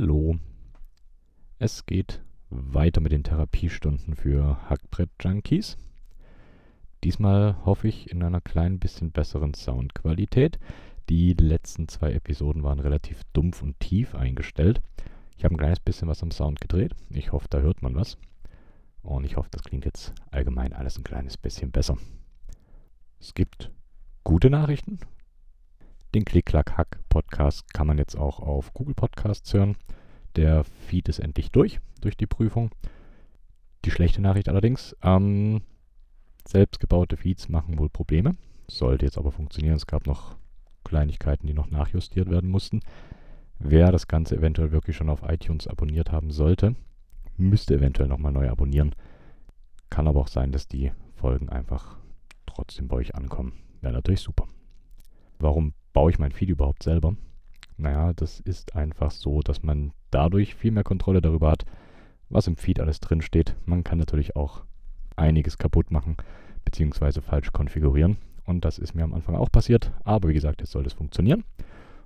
Hallo. Es geht weiter mit den Therapiestunden für Hackbrett-Junkies. Diesmal hoffe ich in einer klein bisschen besseren Soundqualität. Die letzten zwei Episoden waren relativ dumpf und tief eingestellt. Ich habe ein kleines bisschen was am Sound gedreht. Ich hoffe, da hört man was. Und ich hoffe, das klingt jetzt allgemein alles ein kleines bisschen besser. Es gibt gute Nachrichten den Klick-Klack-Hack-Podcast kann man jetzt auch auf Google Podcasts hören. Der Feed ist endlich durch, durch die Prüfung. Die schlechte Nachricht allerdings, ähm, selbstgebaute Feeds machen wohl Probleme. Sollte jetzt aber funktionieren. Es gab noch Kleinigkeiten, die noch nachjustiert werden mussten. Wer das Ganze eventuell wirklich schon auf iTunes abonniert haben sollte, müsste eventuell nochmal neu abonnieren. Kann aber auch sein, dass die Folgen einfach trotzdem bei euch ankommen. Wäre natürlich super. Warum baue ich mein Feed überhaupt selber? Naja, das ist einfach so, dass man dadurch viel mehr Kontrolle darüber hat, was im Feed alles drin steht. Man kann natürlich auch einiges kaputt machen bzw. falsch konfigurieren. Und das ist mir am Anfang auch passiert. Aber wie gesagt, jetzt soll es funktionieren.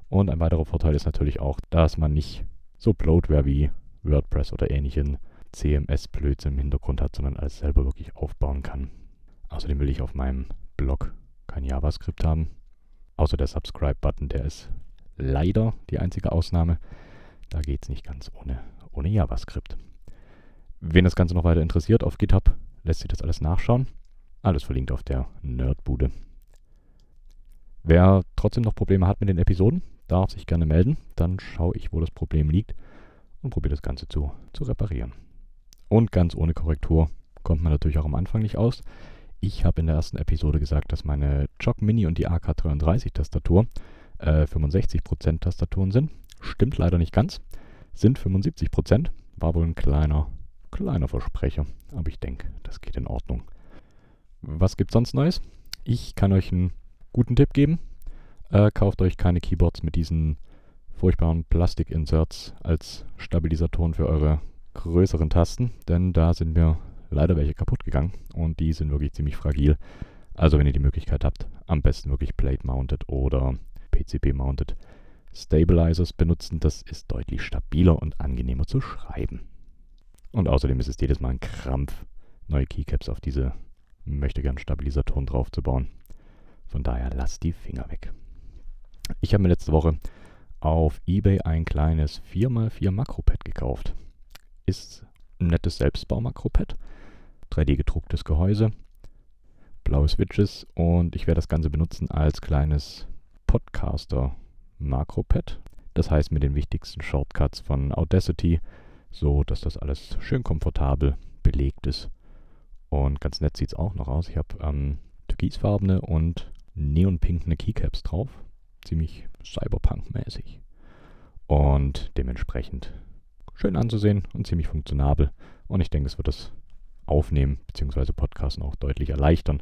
Und ein weiterer Vorteil ist natürlich auch, dass man nicht so Bloatware wie WordPress oder ähnlichen CMS-Blödsinn im Hintergrund hat, sondern alles selber wirklich aufbauen kann. Außerdem will ich auf meinem Blog kein JavaScript haben. Außer der Subscribe-Button, der ist leider die einzige Ausnahme. Da geht es nicht ganz ohne, ohne JavaScript. Wen das Ganze noch weiter interessiert, auf GitHub lässt sich das alles nachschauen. Alles verlinkt auf der Nerdbude. Wer trotzdem noch Probleme hat mit den Episoden, darf sich gerne melden. Dann schaue ich, wo das Problem liegt und probiere das Ganze zu, zu reparieren. Und ganz ohne Korrektur kommt man natürlich auch am Anfang nicht aus. Ich habe in der ersten Episode gesagt, dass meine Jog Mini und die AK33-Tastatur äh, 65% Tastaturen sind. Stimmt leider nicht ganz. Sind 75%. War wohl ein kleiner, kleiner Versprecher. Aber ich denke, das geht in Ordnung. Was gibt sonst Neues? Ich kann euch einen guten Tipp geben. Äh, kauft euch keine Keyboards mit diesen furchtbaren Plastik-Inserts als Stabilisatoren für eure größeren Tasten, denn da sind mir leider welche kaputt gegangen und die sind wirklich ziemlich fragil. Also wenn ihr die Möglichkeit habt, am besten wirklich Plate-Mounted oder PCB-Mounted Stabilizers benutzen. Das ist deutlich stabiler und angenehmer zu schreiben. Und außerdem ist es jedes Mal ein Krampf, neue Keycaps auf diese möchte gern Stabilisatoren draufzubauen. Von daher lasst die Finger weg. Ich habe mir letzte Woche auf eBay ein kleines 4x4 Makropad gekauft. Ist ein nettes Selbstbau-Makropad. 3D gedrucktes Gehäuse, blaue Switches und ich werde das Ganze benutzen als kleines Podcaster-Makropad. Das heißt mit den wichtigsten Shortcuts von Audacity, so dass das alles schön komfortabel belegt ist. Und ganz nett sieht es auch noch aus. Ich habe ähm, türkisfarbene und neonpinkene Keycaps drauf. Ziemlich cyberpunk-mäßig. Und dementsprechend schön anzusehen und ziemlich funktionabel. Und ich denke, es wird das Aufnehmen bzw. Podcasten auch deutlich erleichtern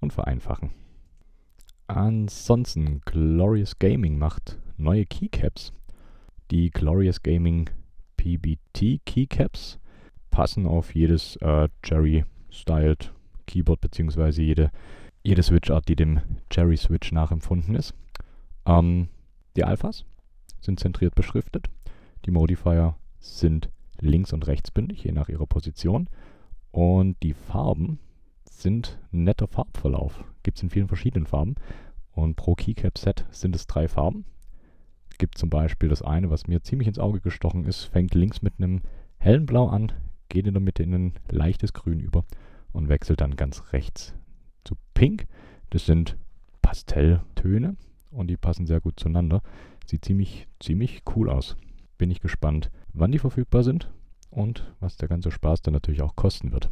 und vereinfachen. Ansonsten, Glorious Gaming macht neue Keycaps. Die Glorious Gaming PBT Keycaps passen auf jedes äh, Cherry-styled Keyboard bzw. jede, jede Switch-Art, die dem Cherry-Switch nachempfunden ist. Ähm, die Alphas sind zentriert beschriftet. Die Modifier sind links- und rechtsbündig, je nach ihrer Position. Und die Farben sind netter Farbverlauf. Gibt es in vielen verschiedenen Farben. Und pro Keycap-Set sind es drei Farben. Gibt zum Beispiel das eine, was mir ziemlich ins Auge gestochen ist, fängt links mit einem hellen Blau an, geht in der Mitte in ein leichtes Grün über und wechselt dann ganz rechts zu Pink. Das sind Pastelltöne und die passen sehr gut zueinander. Sieht ziemlich, ziemlich cool aus. Bin ich gespannt, wann die verfügbar sind und was der ganze Spaß dann natürlich auch kosten wird.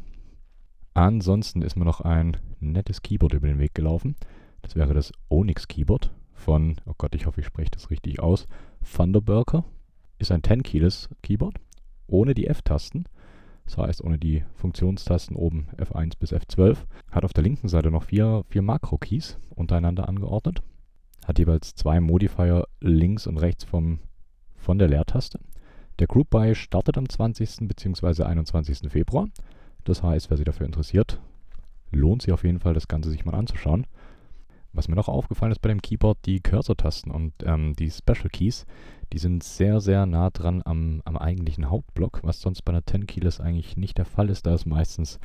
Ansonsten ist mir noch ein nettes Keyboard über den Weg gelaufen. Das wäre das Onyx Keyboard von, oh Gott, ich hoffe, ich spreche das richtig aus, Thunderburger. Ist ein 10-Keyless Keyboard ohne die F-Tasten. Das heißt, ohne die Funktionstasten oben F1 bis F12. Hat auf der linken Seite noch vier, vier Makro-Keys untereinander angeordnet. Hat jeweils zwei Modifier links und rechts vom, von der Leertaste. Der Group Buy startet am 20. bzw. 21. Februar. Das heißt, wer sich dafür interessiert, lohnt sich auf jeden Fall, das Ganze sich mal anzuschauen. Was mir noch aufgefallen ist bei dem Keyboard, die Cursor-Tasten und ähm, die Special Keys, die sind sehr, sehr nah dran am, am eigentlichen Hauptblock, was sonst bei einer 10 Keyless eigentlich nicht der Fall ist. Da ist meistens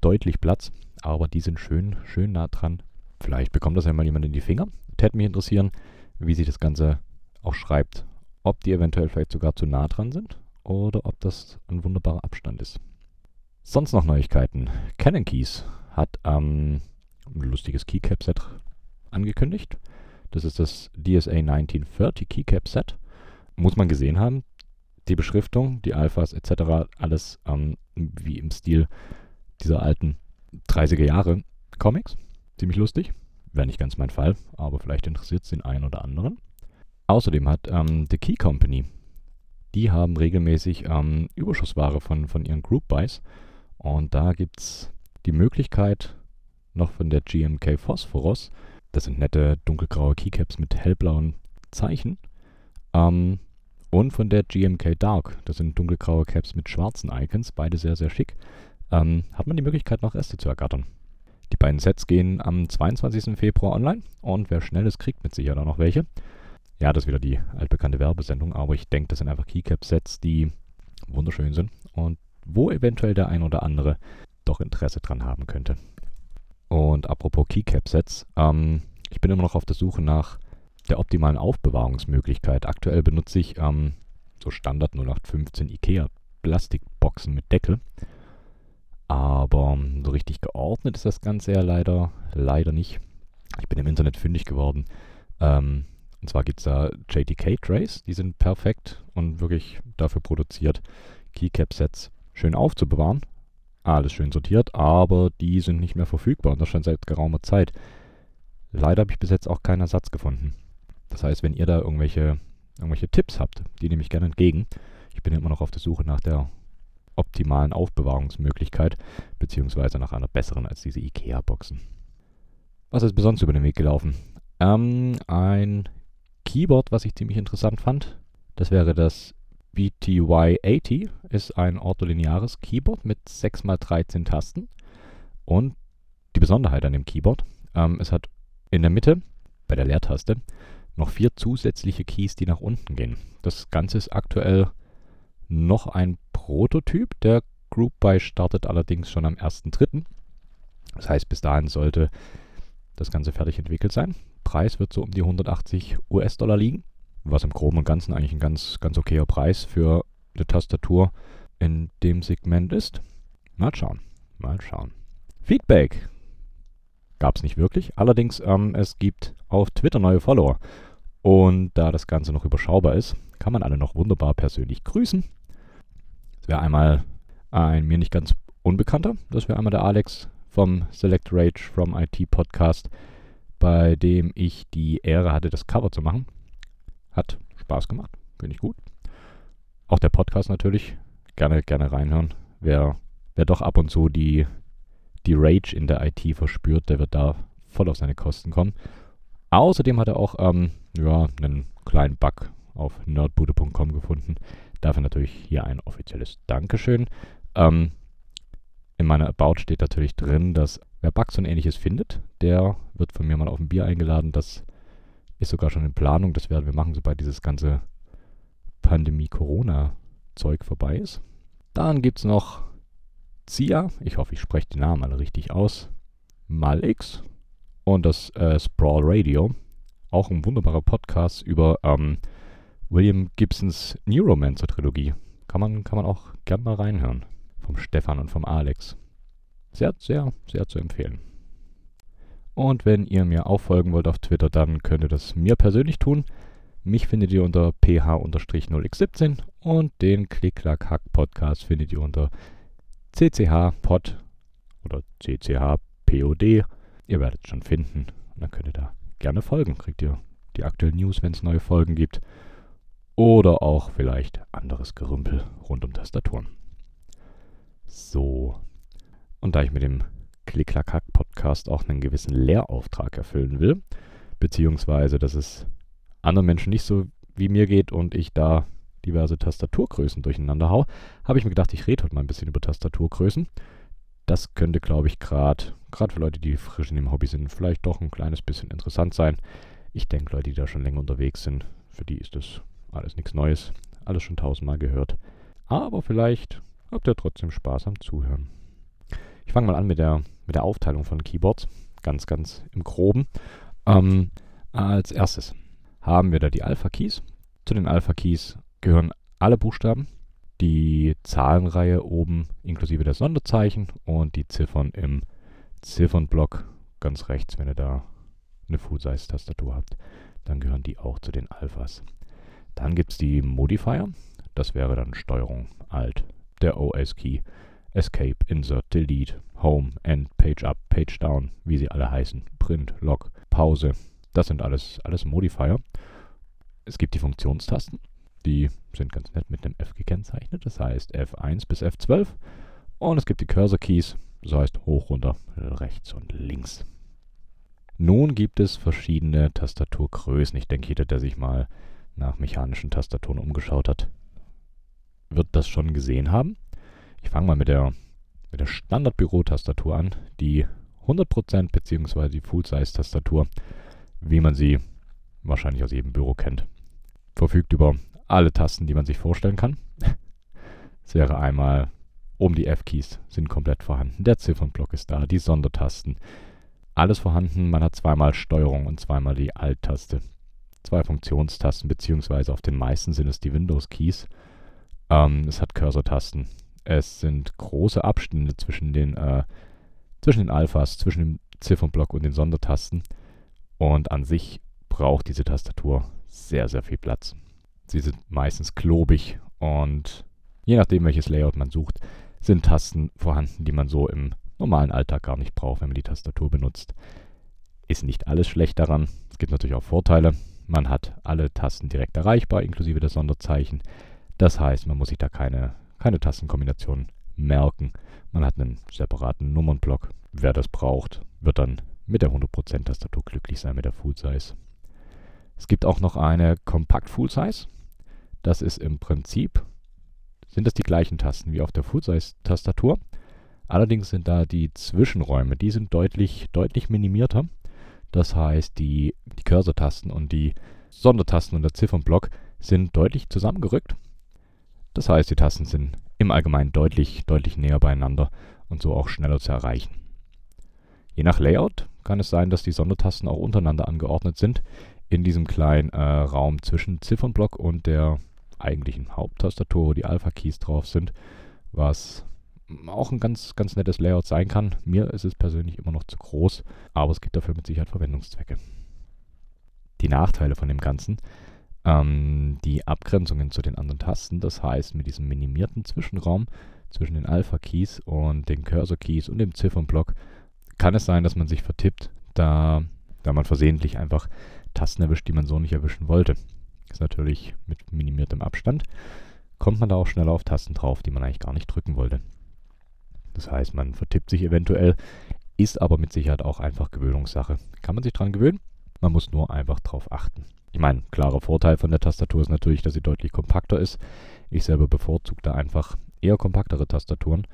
deutlich Platz, aber die sind schön, schön nah dran. Vielleicht bekommt das ja mal jemand in die Finger. Täte mich interessieren, wie sich das Ganze auch schreibt. Ob die eventuell vielleicht sogar zu nah dran sind oder ob das ein wunderbarer Abstand ist. Sonst noch Neuigkeiten. Canon Keys hat ähm, ein lustiges Keycap-Set angekündigt. Das ist das DSA 1930 Keycap Set. Muss man gesehen haben. Die Beschriftung, die Alphas etc. alles ähm, wie im Stil dieser alten 30er Jahre Comics. Ziemlich lustig. Wäre nicht ganz mein Fall, aber vielleicht interessiert es den einen oder anderen. Außerdem hat ähm, The Key Company, die haben regelmäßig ähm, Überschussware von, von ihren Group Buys. Und da gibt es die Möglichkeit, noch von der GMK Phosphorus, das sind nette dunkelgraue Keycaps mit hellblauen Zeichen, ähm, und von der GMK Dark, das sind dunkelgraue Caps mit schwarzen Icons, beide sehr, sehr schick, ähm, hat man die Möglichkeit, noch Reste zu ergattern. Die beiden Sets gehen am 22. Februar online und wer schnell ist, kriegt mit Sicherheit auch noch welche. Ja, das ist wieder die altbekannte Werbesendung, aber ich denke, das sind einfach Keycap-Sets, die wunderschön sind und wo eventuell der ein oder andere doch Interesse dran haben könnte. Und apropos Keycap-Sets, ähm, ich bin immer noch auf der Suche nach der optimalen Aufbewahrungsmöglichkeit. Aktuell benutze ich ähm, so Standard 0815 IKEA Plastikboxen mit Deckel. Aber ähm, so richtig geordnet ist das Ganze ja leider, leider nicht. Ich bin im Internet fündig geworden. Ähm, und zwar gibt es da JTK Trays, die sind perfekt und wirklich dafür produziert, Keycap-Sets schön aufzubewahren. Alles schön sortiert, aber die sind nicht mehr verfügbar und das schon seit geraumer Zeit. Leider habe ich bis jetzt auch keinen Ersatz gefunden. Das heißt, wenn ihr da irgendwelche, irgendwelche Tipps habt, die nehme ich gerne entgegen. Ich bin immer noch auf der Suche nach der optimalen Aufbewahrungsmöglichkeit, beziehungsweise nach einer besseren als diese IKEA-Boxen. Was ist besonders über den Weg gelaufen? Ähm, ein Keyboard, was ich ziemlich interessant fand. Das wäre das BTY80, ist ein ortholineares Keyboard mit 6x13 Tasten. Und die Besonderheit an dem Keyboard, ähm, es hat in der Mitte, bei der Leertaste, noch vier zusätzliche Keys, die nach unten gehen. Das Ganze ist aktuell noch ein Prototyp. Der Group Buy startet allerdings schon am 1.3. Das heißt, bis dahin sollte das Ganze fertig entwickelt sein. Preis wird so um die 180 US-Dollar liegen, was im Groben und Ganzen eigentlich ein ganz, ganz okayer Preis für eine Tastatur in dem Segment ist. Mal schauen, mal schauen. Feedback gab es nicht wirklich. Allerdings, ähm, es gibt auf Twitter neue Follower. Und da das Ganze noch überschaubar ist, kann man alle noch wunderbar persönlich grüßen. Das wäre einmal ein mir nicht ganz unbekannter. Das wäre einmal der Alex vom Select Rage from IT Podcast bei dem ich die Ehre hatte, das Cover zu machen. Hat Spaß gemacht, finde ich gut. Auch der Podcast natürlich, gerne, gerne reinhören. Wer, wer doch ab und zu die, die Rage in der IT verspürt, der wird da voll auf seine Kosten kommen. Außerdem hat er auch ähm, ja, einen kleinen Bug auf nerdbude.com gefunden. Dafür natürlich hier ein offizielles Dankeschön. Ähm, in meiner About steht natürlich drin, dass wer Bugs und ähnliches findet, der wird von mir mal auf ein Bier eingeladen. Das ist sogar schon in Planung. Das werden wir machen, sobald dieses ganze Pandemie-Corona-Zeug vorbei ist. Dann gibt es noch Zia. Ich hoffe, ich spreche die Namen alle richtig aus. Malix und das äh, Sprawl Radio. Auch ein wunderbarer Podcast über ähm, William Gibsons Neuromancer-Trilogie. Kann man, kann man auch gern mal reinhören vom Stefan und vom Alex. Sehr, sehr, sehr zu empfehlen. Und wenn ihr mir auch folgen wollt auf Twitter, dann könnt ihr das mir persönlich tun. Mich findet ihr unter ph-0x17 und den Klick-Klack-Hack-Podcast findet ihr unter cchpod oder cchpod. Ihr werdet es schon finden und dann könnt ihr da gerne folgen. Kriegt ihr die aktuellen News, wenn es neue Folgen gibt. Oder auch vielleicht anderes Gerümpel rund um Tastaturen. So. Und da ich mit dem Klick-Klack-Hack-Podcast auch einen gewissen Lehrauftrag erfüllen will, beziehungsweise dass es anderen Menschen nicht so wie mir geht und ich da diverse Tastaturgrößen durcheinander hau, habe ich mir gedacht, ich rede heute mal ein bisschen über Tastaturgrößen. Das könnte, glaube ich, gerade gerade für Leute, die frisch in dem Hobby sind, vielleicht doch ein kleines bisschen interessant sein. Ich denke, Leute, die da schon länger unterwegs sind, für die ist das alles nichts Neues, alles schon tausendmal gehört. Aber vielleicht habt ihr trotzdem Spaß am Zuhören. Ich fange mal an mit der, mit der Aufteilung von Keyboards, ganz, ganz im Groben. Ähm, als erstes haben wir da die Alpha-Keys. Zu den Alpha-Keys gehören alle Buchstaben, die Zahlenreihe oben inklusive der Sonderzeichen und die Ziffern im Ziffernblock ganz rechts, wenn ihr da eine Full-Size-Tastatur habt, dann gehören die auch zu den Alphas. Dann gibt es die Modifier, das wäre dann Steuerung, Alt, der OS-Key, Escape, Insert, Delete, Home, End, Page Up, Page Down, wie sie alle heißen, Print, Log, Pause, das sind alles, alles Modifier. Es gibt die Funktionstasten, die sind ganz nett mit einem F gekennzeichnet, das heißt F1 bis F12. Und es gibt die Cursor Keys, das heißt hoch, runter, rechts und links. Nun gibt es verschiedene Tastaturgrößen. Ich denke, jeder, der sich mal nach mechanischen Tastaturen umgeschaut hat, wird das schon gesehen haben. Ich fange mal mit der, mit der Standard-Büro-Tastatur an, die 100% bzw. die Full-Size-Tastatur, wie man sie wahrscheinlich aus jedem Büro kennt. Verfügt über alle Tasten, die man sich vorstellen kann. Es wäre einmal Oben die F-Keys sind komplett vorhanden. Der Ziffernblock ist da, die Sondertasten. Alles vorhanden. Man hat zweimal Steuerung und zweimal die Alt-Taste. Zwei Funktionstasten, beziehungsweise auf den meisten sind es die Windows-Keys. Ähm, es hat Cursor-Tasten. Es sind große Abstände zwischen den, äh, zwischen den Alphas, zwischen dem Ziffernblock und den Sondertasten. Und an sich braucht diese Tastatur sehr, sehr viel Platz. Sie sind meistens klobig und je nachdem, welches Layout man sucht, sind Tasten vorhanden, die man so im normalen Alltag gar nicht braucht, wenn man die Tastatur benutzt. Ist nicht alles schlecht daran. Es gibt natürlich auch Vorteile. Man hat alle Tasten direkt erreichbar, inklusive der Sonderzeichen. Das heißt, man muss sich da keine, keine Tastenkombination merken. Man hat einen separaten Nummernblock. Wer das braucht, wird dann mit der 100% Tastatur glücklich sein mit der Full Size. Es gibt auch noch eine Kompakt Full Size. Das ist im Prinzip sind das die gleichen Tasten wie auf der Full-Size-Tastatur. Allerdings sind da die Zwischenräume, die sind deutlich, deutlich minimierter. Das heißt, die, die Cursor-Tasten und die Sondertasten und der Ziffernblock sind deutlich zusammengerückt. Das heißt, die Tasten sind im Allgemeinen deutlich, deutlich näher beieinander und so auch schneller zu erreichen. Je nach Layout kann es sein, dass die Sondertasten auch untereinander angeordnet sind in diesem kleinen äh, Raum zwischen Ziffernblock und der eigentlichen Haupttastatur, wo die Alpha-Keys drauf sind, was auch ein ganz, ganz nettes Layout sein kann. Mir ist es persönlich immer noch zu groß, aber es gibt dafür mit Sicherheit Verwendungszwecke. Die Nachteile von dem Ganzen, ähm, die Abgrenzungen zu den anderen Tasten, das heißt mit diesem minimierten Zwischenraum zwischen den Alpha-Keys und den Cursor-Keys und dem Ziffernblock, kann es sein, dass man sich vertippt, da, da man versehentlich einfach Tasten erwischt, die man so nicht erwischen wollte. Ist natürlich mit minimiertem Abstand. Kommt man da auch schneller auf Tasten drauf, die man eigentlich gar nicht drücken wollte. Das heißt, man vertippt sich eventuell, ist aber mit Sicherheit auch einfach Gewöhnungssache. Kann man sich dran gewöhnen? Man muss nur einfach drauf achten. Ich meine, klarer Vorteil von der Tastatur ist natürlich, dass sie deutlich kompakter ist. Ich selber bevorzuge da einfach eher kompaktere Tastaturen.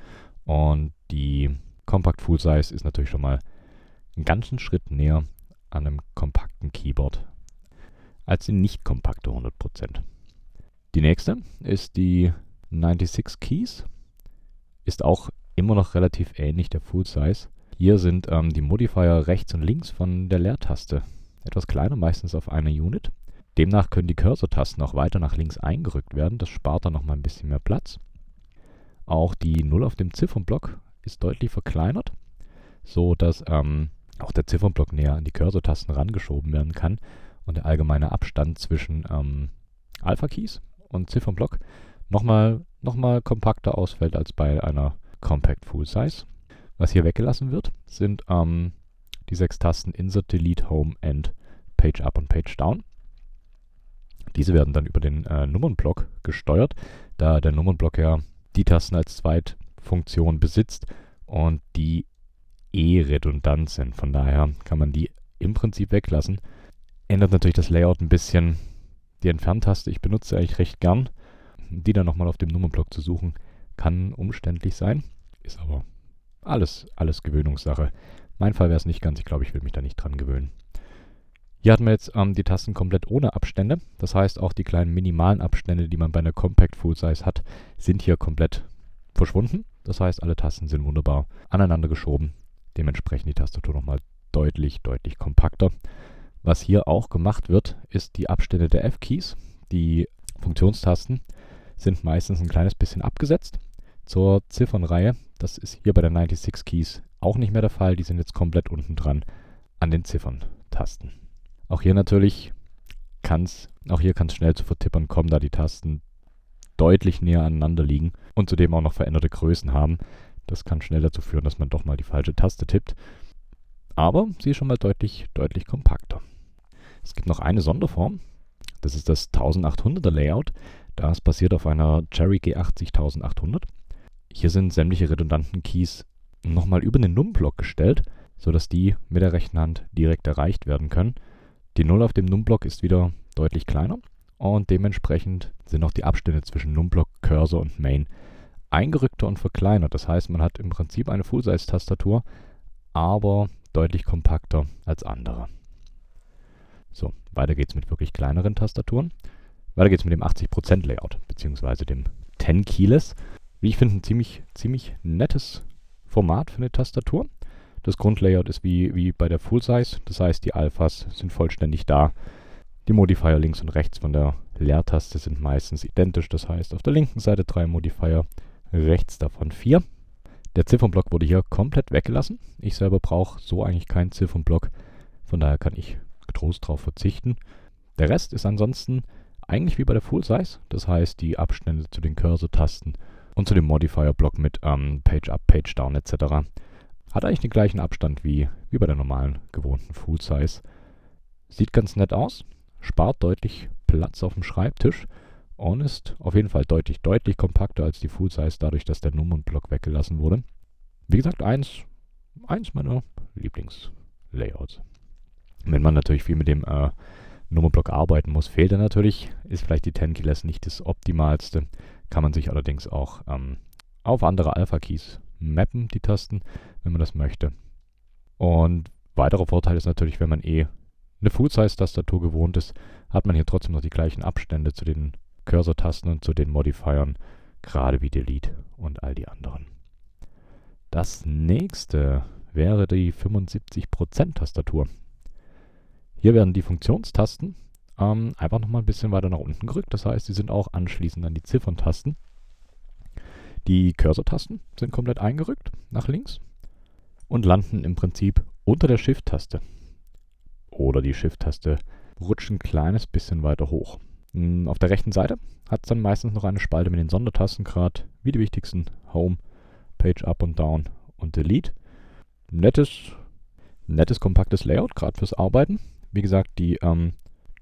Und die Compact Full Size ist natürlich schon mal einen ganzen Schritt näher an einem kompakten Keyboard als die nicht kompakte 100%. Die nächste ist die 96 Keys. Ist auch immer noch relativ ähnlich der Full Size. Hier sind ähm, die Modifier rechts und links von der Leertaste etwas kleiner, meistens auf einer Unit. Demnach können die Cursor-Tasten auch weiter nach links eingerückt werden. Das spart dann nochmal ein bisschen mehr Platz. Auch die 0 auf dem Ziffernblock ist deutlich verkleinert, so dass ähm, auch der Ziffernblock näher an die Cursor-Tasten rangeschoben werden kann und der allgemeine Abstand zwischen ähm, Alpha-Keys und Ziffernblock nochmal noch mal kompakter ausfällt als bei einer Compact Full Size. Was hier weggelassen wird, sind ähm, die sechs Tasten Insert, Delete, Home, End, Page Up und Page Down. Diese werden dann über den äh, Nummernblock gesteuert, da der Nummernblock ja die Tasten als Zweitfunktion besitzt und die eh redundant sind. Von daher kann man die im Prinzip weglassen Ändert natürlich das Layout ein bisschen. Die Entferntaste, ich benutze eigentlich recht gern. Die dann nochmal auf dem Nummernblock zu suchen, kann umständlich sein. Ist aber alles, alles Gewöhnungssache. Mein Fall wäre es nicht ganz. Ich glaube, ich will mich da nicht dran gewöhnen. Hier hatten wir jetzt ähm, die Tasten komplett ohne Abstände. Das heißt, auch die kleinen minimalen Abstände, die man bei einer Compact Full Size hat, sind hier komplett verschwunden. Das heißt, alle Tasten sind wunderbar aneinander geschoben. Dementsprechend die Tastatur nochmal deutlich, deutlich kompakter. Was hier auch gemacht wird, ist die Abstände der F-Keys. Die Funktionstasten sind meistens ein kleines bisschen abgesetzt zur Ziffernreihe. Das ist hier bei der 96 Keys auch nicht mehr der Fall. Die sind jetzt komplett unten dran an den Zifferntasten. Auch hier natürlich kann es, auch hier kann es schnell zu Vertippern kommen, da die Tasten deutlich näher aneinander liegen und zudem auch noch veränderte Größen haben. Das kann schnell dazu führen, dass man doch mal die falsche Taste tippt. Aber sie ist schon mal deutlich, deutlich kompakter. Es gibt noch eine Sonderform. Das ist das 1800er Layout. Das basiert auf einer Cherry G80 1800. Hier sind sämtliche redundanten Keys nochmal über den Num-Block gestellt, sodass die mit der rechten Hand direkt erreicht werden können. Die 0 auf dem Num-Block ist wieder deutlich kleiner und dementsprechend sind auch die Abstände zwischen Num-Block, Cursor und Main eingerückter und verkleinert. Das heißt, man hat im Prinzip eine Full-Size-Tastatur, aber deutlich kompakter als andere. So, weiter geht's mit wirklich kleineren Tastaturen. Weiter geht's mit dem 80% Layout, beziehungsweise dem 10 Keyless. Wie ich finde, ein ziemlich, ziemlich nettes Format für eine Tastatur. Das Grundlayout ist wie, wie bei der Full Size, das heißt, die Alphas sind vollständig da. Die Modifier links und rechts von der Leertaste sind meistens identisch, das heißt, auf der linken Seite drei Modifier, rechts davon vier. Der Ziffernblock wurde hier komplett weggelassen. Ich selber brauche so eigentlich keinen Ziffernblock, von daher kann ich getrost darauf verzichten. Der Rest ist ansonsten eigentlich wie bei der Full Size, das heißt die Abstände zu den Cursor-Tasten und zu dem Modifier-Block mit ähm, Page Up, Page Down etc. Hat eigentlich den gleichen Abstand wie, wie bei der normalen gewohnten Full Size. Sieht ganz nett aus, spart deutlich Platz auf dem Schreibtisch und ist auf jeden Fall deutlich, deutlich kompakter als die Full Size, dadurch, dass der Nummernblock weggelassen wurde. Wie gesagt, eins, eins meiner Lieblingslayouts. Wenn man natürlich viel mit dem äh, Nummerblock arbeiten muss, fehlt er natürlich. Ist vielleicht die 10 Keyless nicht das Optimalste. Kann man sich allerdings auch ähm, auf andere Alpha-Keys mappen, die Tasten, wenn man das möchte. Und weiterer Vorteil ist natürlich, wenn man eh eine Full-Size-Tastatur gewohnt ist, hat man hier trotzdem noch die gleichen Abstände zu den Cursor-Tasten und zu den Modifiern, gerade wie Delete und all die anderen. Das nächste wäre die 75%-Tastatur. Hier werden die Funktionstasten ähm, einfach nochmal ein bisschen weiter nach unten gerückt. Das heißt, sie sind auch anschließend an die Zifferntasten. Die Cursor-Tasten sind komplett eingerückt nach links und landen im Prinzip unter der Shift-Taste. Oder die Shift-Taste rutscht ein kleines bisschen weiter hoch. Hm, auf der rechten Seite hat es dann meistens noch eine Spalte mit den Sondertasten, gerade wie die wichtigsten Home, Page Up und Down und Delete. Nettes, nettes, kompaktes Layout, gerade fürs Arbeiten. Wie gesagt, die ähm,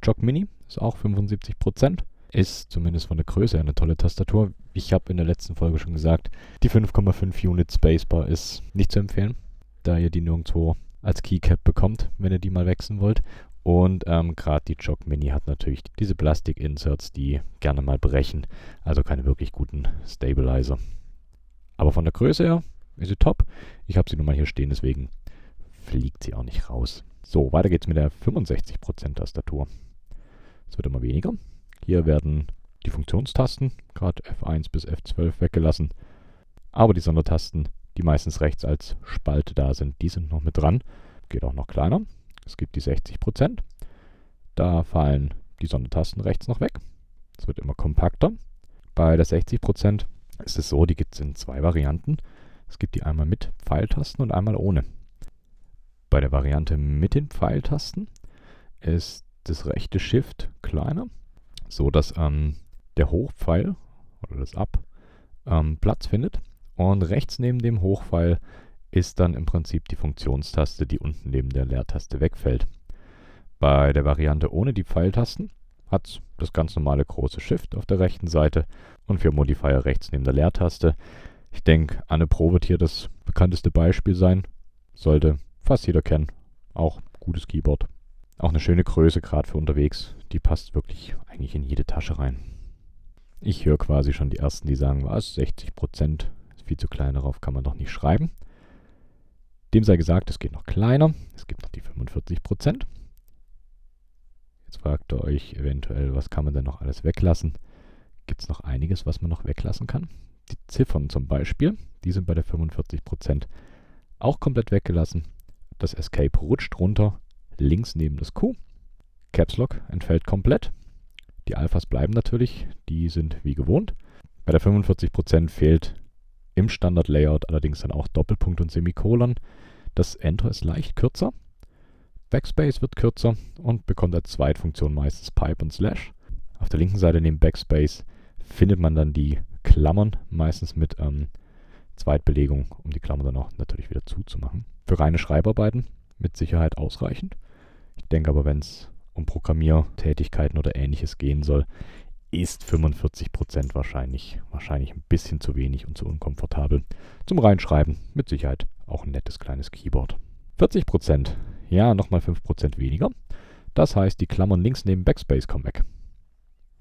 Jog Mini ist auch 75%. Ist zumindest von der Größe eine tolle Tastatur. Ich habe in der letzten Folge schon gesagt, die 5,5 Unit Spacebar ist nicht zu empfehlen, da ihr die nirgendwo als Keycap bekommt, wenn ihr die mal wechseln wollt. Und ähm, gerade die Jog Mini hat natürlich diese Plastik-Inserts, die gerne mal brechen. Also keine wirklich guten Stabilizer. Aber von der Größe her ist sie top. Ich habe sie nun mal hier stehen, deswegen fliegt sie auch nicht raus. So, weiter geht's mit der 65% Tastatur. Es wird immer weniger. Hier werden die Funktionstasten, gerade F1 bis F12, weggelassen. Aber die Sondertasten, die meistens rechts als Spalte da sind, die sind noch mit dran. Geht auch noch kleiner. Es gibt die 60%. Da fallen die Sondertasten rechts noch weg. Es wird immer kompakter. Bei der 60% ist es so, die gibt es in zwei Varianten. Es gibt die einmal mit Pfeiltasten und einmal ohne. Bei der Variante mit den Pfeiltasten ist das rechte Shift kleiner, so dass ähm, der Hochpfeil oder das Up ähm, Platz findet. Und rechts neben dem Hochpfeil ist dann im Prinzip die Funktionstaste, die unten neben der Leertaste wegfällt. Bei der Variante ohne die Pfeiltasten hat es das ganz normale große Shift auf der rechten Seite und für Modifier rechts neben der Leertaste. Ich denke, Anne Pro wird hier das bekannteste Beispiel sein. Sollte fast jeder kennen. Auch gutes Keyboard. Auch eine schöne Größe, gerade für unterwegs. Die passt wirklich eigentlich in jede Tasche rein. Ich höre quasi schon die ersten, die sagen, was, 60 Prozent ist viel zu klein, darauf kann man doch nicht schreiben. Dem sei gesagt, es geht noch kleiner. Es gibt noch die 45%. Jetzt fragt ihr euch eventuell, was kann man denn noch alles weglassen? Gibt es noch einiges, was man noch weglassen kann? Die Ziffern zum Beispiel, die sind bei der 45% auch komplett weggelassen. Das Escape rutscht runter, links neben das Q. Caps Lock entfällt komplett. Die Alphas bleiben natürlich, die sind wie gewohnt. Bei der 45% fehlt im Standard-Layout allerdings dann auch Doppelpunkt und Semikolon. Das Enter ist leicht kürzer. Backspace wird kürzer und bekommt als Zweitfunktion meistens Pipe und Slash. Auf der linken Seite neben Backspace findet man dann die Klammern, meistens mit ähm, Zweitbelegung, um die Klammer dann auch natürlich wieder zuzumachen. Für reine Schreibarbeiten mit Sicherheit ausreichend. Ich denke aber, wenn es um Programmiertätigkeiten oder ähnliches gehen soll, ist 45% wahrscheinlich, wahrscheinlich ein bisschen zu wenig und zu unkomfortabel. Zum Reinschreiben mit Sicherheit auch ein nettes kleines Keyboard. 40%, ja, nochmal 5% weniger. Das heißt, die Klammern links neben Backspace kommen weg.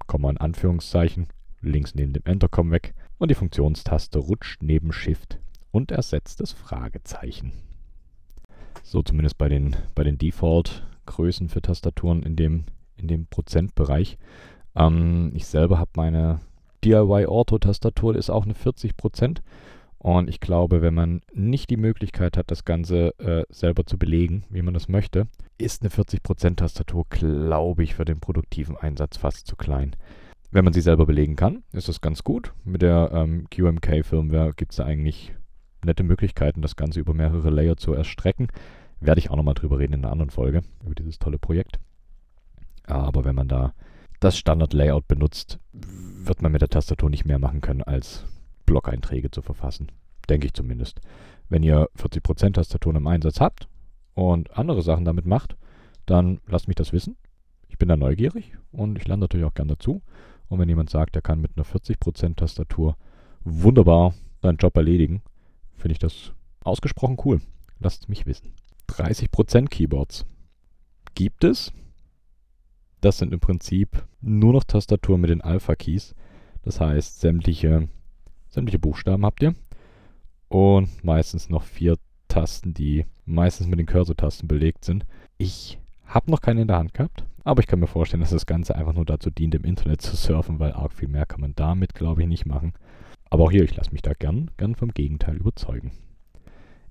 Komma in Anführungszeichen, links neben dem Enter kommen weg und die Funktionstaste rutscht neben Shift und ersetzt das Fragezeichen. So zumindest bei den, bei den Default-Größen für Tastaturen in dem, in dem Prozentbereich. Ähm, ich selber habe meine DIY Ortho-Tastatur, ist auch eine 40%. Und ich glaube, wenn man nicht die Möglichkeit hat, das Ganze äh, selber zu belegen, wie man das möchte, ist eine 40% Tastatur, glaube ich, für den produktiven Einsatz fast zu klein. Wenn man sie selber belegen kann, ist das ganz gut. Mit der ähm, QMK-Firmware gibt es da eigentlich nette Möglichkeiten, das Ganze über mehrere Layer zu erstrecken. Werde ich auch nochmal drüber reden in einer anderen Folge, über dieses tolle Projekt. Aber wenn man da das Standard-Layout benutzt, wird man mit der Tastatur nicht mehr machen können, als Blog-Einträge zu verfassen. Denke ich zumindest. Wenn ihr 40% Tastaturen im Einsatz habt und andere Sachen damit macht, dann lasst mich das wissen. Ich bin da neugierig und ich lerne natürlich auch gern dazu. Und wenn jemand sagt, er kann mit einer 40% Tastatur wunderbar seinen Job erledigen, finde ich das ausgesprochen cool. Lasst mich wissen. 30% Keyboards gibt es. Das sind im Prinzip nur noch Tastaturen mit den Alpha-Keys. Das heißt, sämtliche, sämtliche Buchstaben habt ihr. Und meistens noch vier Tasten, die meistens mit den Cursor-Tasten belegt sind. Ich habe noch keine in der Hand gehabt, aber ich kann mir vorstellen, dass das Ganze einfach nur dazu dient, im Internet zu surfen, weil arg viel mehr kann man damit, glaube ich, nicht machen. Aber auch hier, ich lasse mich da gern, gern vom Gegenteil überzeugen.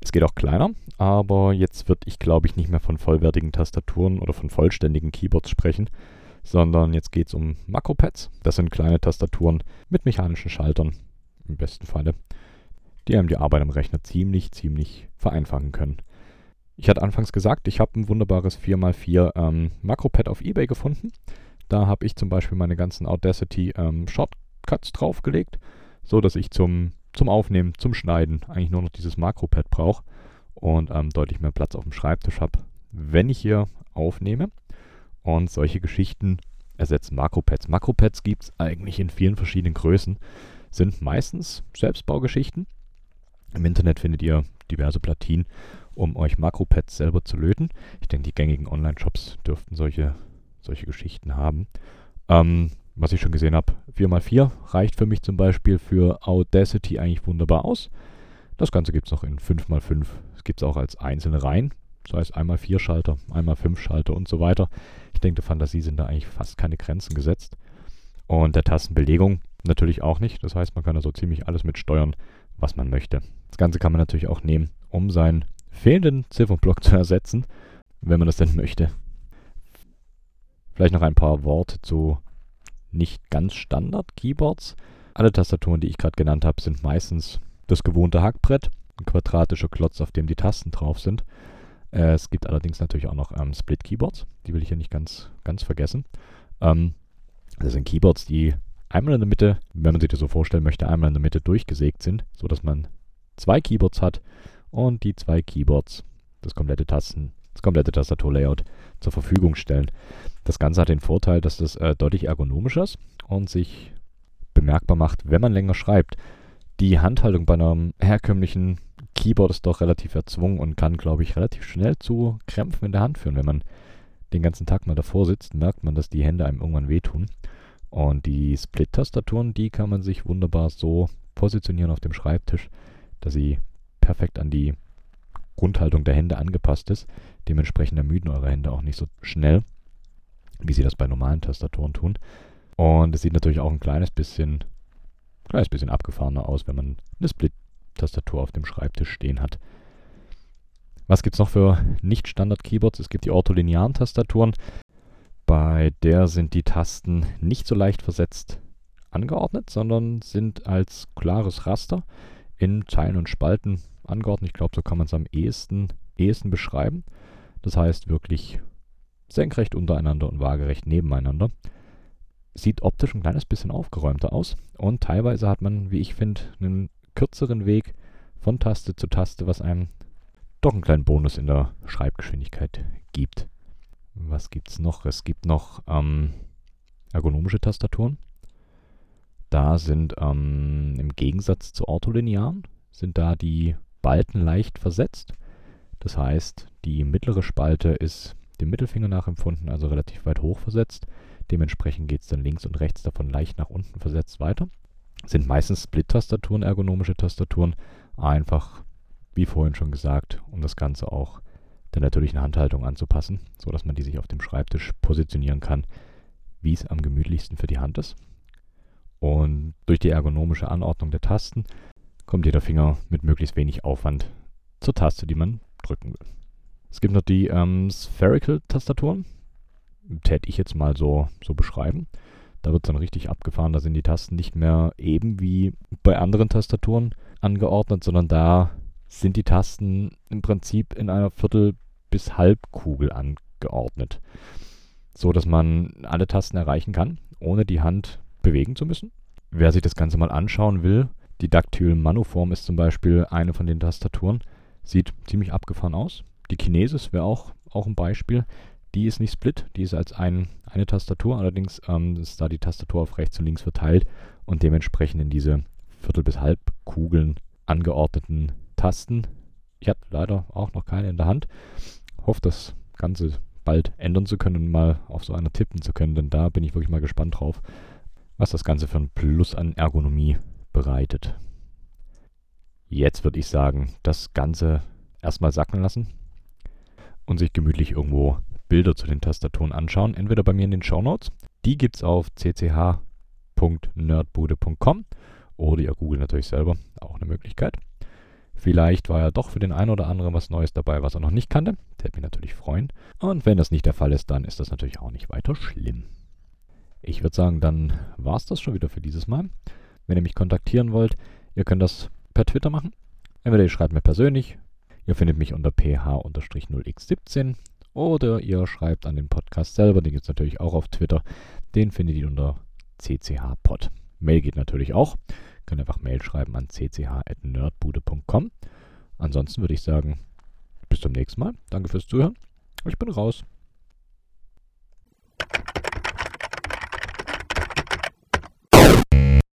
Es geht auch kleiner, aber jetzt würde ich, glaube ich, nicht mehr von vollwertigen Tastaturen oder von vollständigen Keyboards sprechen, sondern jetzt geht es um Makropads. Das sind kleine Tastaturen mit mechanischen Schaltern, im besten Falle, die einem die Arbeit am Rechner ziemlich, ziemlich vereinfachen können. Ich hatte anfangs gesagt, ich habe ein wunderbares 4x4 ähm, Makropad auf Ebay gefunden. Da habe ich zum Beispiel meine ganzen Audacity ähm, Shortcuts draufgelegt, so dass ich zum zum Aufnehmen, zum Schneiden eigentlich nur noch dieses Makropad brauche und ähm, deutlich mehr Platz auf dem Schreibtisch habe, wenn ich hier aufnehme. Und solche Geschichten ersetzen Makropads. Makropads gibt es eigentlich in vielen verschiedenen Größen, sind meistens Selbstbaugeschichten. Im Internet findet ihr diverse Platinen, um euch Makropads selber zu löten. Ich denke, die gängigen Online-Shops dürften solche, solche Geschichten haben. Ähm, was ich schon gesehen habe, 4x4 reicht für mich zum Beispiel für Audacity eigentlich wunderbar aus. Das Ganze gibt es noch in 5x5. Es gibt es auch als einzelne Reihen. Das heißt einmal 4 Schalter, einmal 5 Schalter und so weiter. Ich denke, der Fantasie sind da eigentlich fast keine Grenzen gesetzt. Und der Tastenbelegung natürlich auch nicht. Das heißt, man kann also ziemlich alles mit steuern, was man möchte. Das Ganze kann man natürlich auch nehmen, um seinen fehlenden Ziffernblock zu ersetzen, wenn man das denn möchte. Vielleicht noch ein paar Worte zu nicht ganz Standard-Keyboards. Alle Tastaturen, die ich gerade genannt habe, sind meistens das gewohnte Hackbrett, ein quadratischer Klotz, auf dem die Tasten drauf sind. Äh, es gibt allerdings natürlich auch noch ähm, Split-Keyboards, die will ich ja nicht ganz, ganz vergessen. Ähm, das sind Keyboards, die einmal in der Mitte, wenn man sich das so vorstellen möchte, einmal in der Mitte durchgesägt sind, sodass man zwei Keyboards hat und die zwei Keyboards das komplette Tasten, das komplette Tastaturlayout zur Verfügung stellen. Das Ganze hat den Vorteil, dass das äh, deutlich ergonomischer ist und sich bemerkbar macht, wenn man länger schreibt. Die Handhaltung bei einem herkömmlichen Keyboard ist doch relativ erzwungen und kann, glaube ich, relativ schnell zu Krämpfen in der Hand führen. Wenn man den ganzen Tag mal davor sitzt, merkt man, dass die Hände einem irgendwann wehtun. Und die Split-Tastaturen, die kann man sich wunderbar so positionieren auf dem Schreibtisch, dass sie perfekt an die Grundhaltung der Hände angepasst ist. Dementsprechend ermüden eure Hände auch nicht so schnell, wie sie das bei normalen Tastaturen tun. Und es sieht natürlich auch ein kleines bisschen, kleines bisschen abgefahrener aus, wenn man eine Split-Tastatur auf dem Schreibtisch stehen hat. Was gibt es noch für Nicht-Standard-Keyboards? Es gibt die ortholinearen Tastaturen. Bei der sind die Tasten nicht so leicht versetzt angeordnet, sondern sind als klares Raster in Zeilen und Spalten angeordnet. Ich glaube, so kann man es am ehesten, ehesten beschreiben. Das heißt wirklich senkrecht untereinander und waagerecht nebeneinander. Sieht optisch ein kleines bisschen aufgeräumter aus und teilweise hat man, wie ich finde, einen kürzeren Weg von Taste zu Taste, was einem doch einen kleinen Bonus in der Schreibgeschwindigkeit gibt. Was gibt es noch? Es gibt noch ähm, ergonomische Tastaturen. Da sind ähm, im Gegensatz zu ortholinearen, sind da die Spalten leicht versetzt. Das heißt, die mittlere Spalte ist dem Mittelfinger nachempfunden, also relativ weit hoch versetzt. Dementsprechend geht es dann links und rechts davon leicht nach unten versetzt weiter. Sind meistens Split-Tastaturen, ergonomische Tastaturen. Einfach, wie vorhin schon gesagt, um das Ganze auch der natürlichen Handhaltung anzupassen, sodass man die sich auf dem Schreibtisch positionieren kann, wie es am gemütlichsten für die Hand ist. Und durch die ergonomische Anordnung der Tasten kommt jeder Finger mit möglichst wenig Aufwand zur Taste, die man drücken will. Es gibt noch die ähm, Spherical-Tastaturen. Täte ich jetzt mal so, so beschreiben. Da wird es dann richtig abgefahren. Da sind die Tasten nicht mehr eben wie bei anderen Tastaturen angeordnet, sondern da sind die Tasten im Prinzip in einer Viertel- bis Halbkugel angeordnet. So dass man alle Tasten erreichen kann, ohne die Hand bewegen zu müssen. Wer sich das Ganze mal anschauen will, die Dactyl Manuform ist zum Beispiel eine von den Tastaturen. Sieht ziemlich abgefahren aus. Die Kinesis wäre auch, auch ein Beispiel. Die ist nicht split, die ist als ein, eine Tastatur, allerdings ähm, ist da die Tastatur auf rechts und links verteilt und dementsprechend in diese Viertel- bis Halbkugeln angeordneten Tasten. Ich habe leider auch noch keine in der Hand. Hoffe, das Ganze bald ändern zu können und mal auf so einer tippen zu können, denn da bin ich wirklich mal gespannt drauf, was das Ganze für ein Plus an Ergonomie bereitet. Jetzt würde ich sagen, das Ganze erstmal sacken lassen und sich gemütlich irgendwo Bilder zu den Tastaturen anschauen. Entweder bei mir in den Show Notes, die gibt es auf cch.nerdbude.com oder ihr googelt natürlich selber, auch eine Möglichkeit. Vielleicht war ja doch für den einen oder anderen was Neues dabei, was er noch nicht kannte. Der hätte mich natürlich freuen. Und wenn das nicht der Fall ist, dann ist das natürlich auch nicht weiter schlimm. Ich würde sagen, dann war es das schon wieder für dieses Mal. Wenn ihr mich kontaktieren wollt, ihr könnt das per Twitter machen. Entweder ihr schreibt mir persönlich, ihr findet mich unter ph-0x17 oder ihr schreibt an den Podcast selber, den gibt es natürlich auch auf Twitter. Den findet ihr unter cchpod. Mail geht natürlich auch. Ihr könnt einfach Mail schreiben an cch.nerdbude.com. Ansonsten würde ich sagen, bis zum nächsten Mal. Danke fürs Zuhören. Ich bin raus.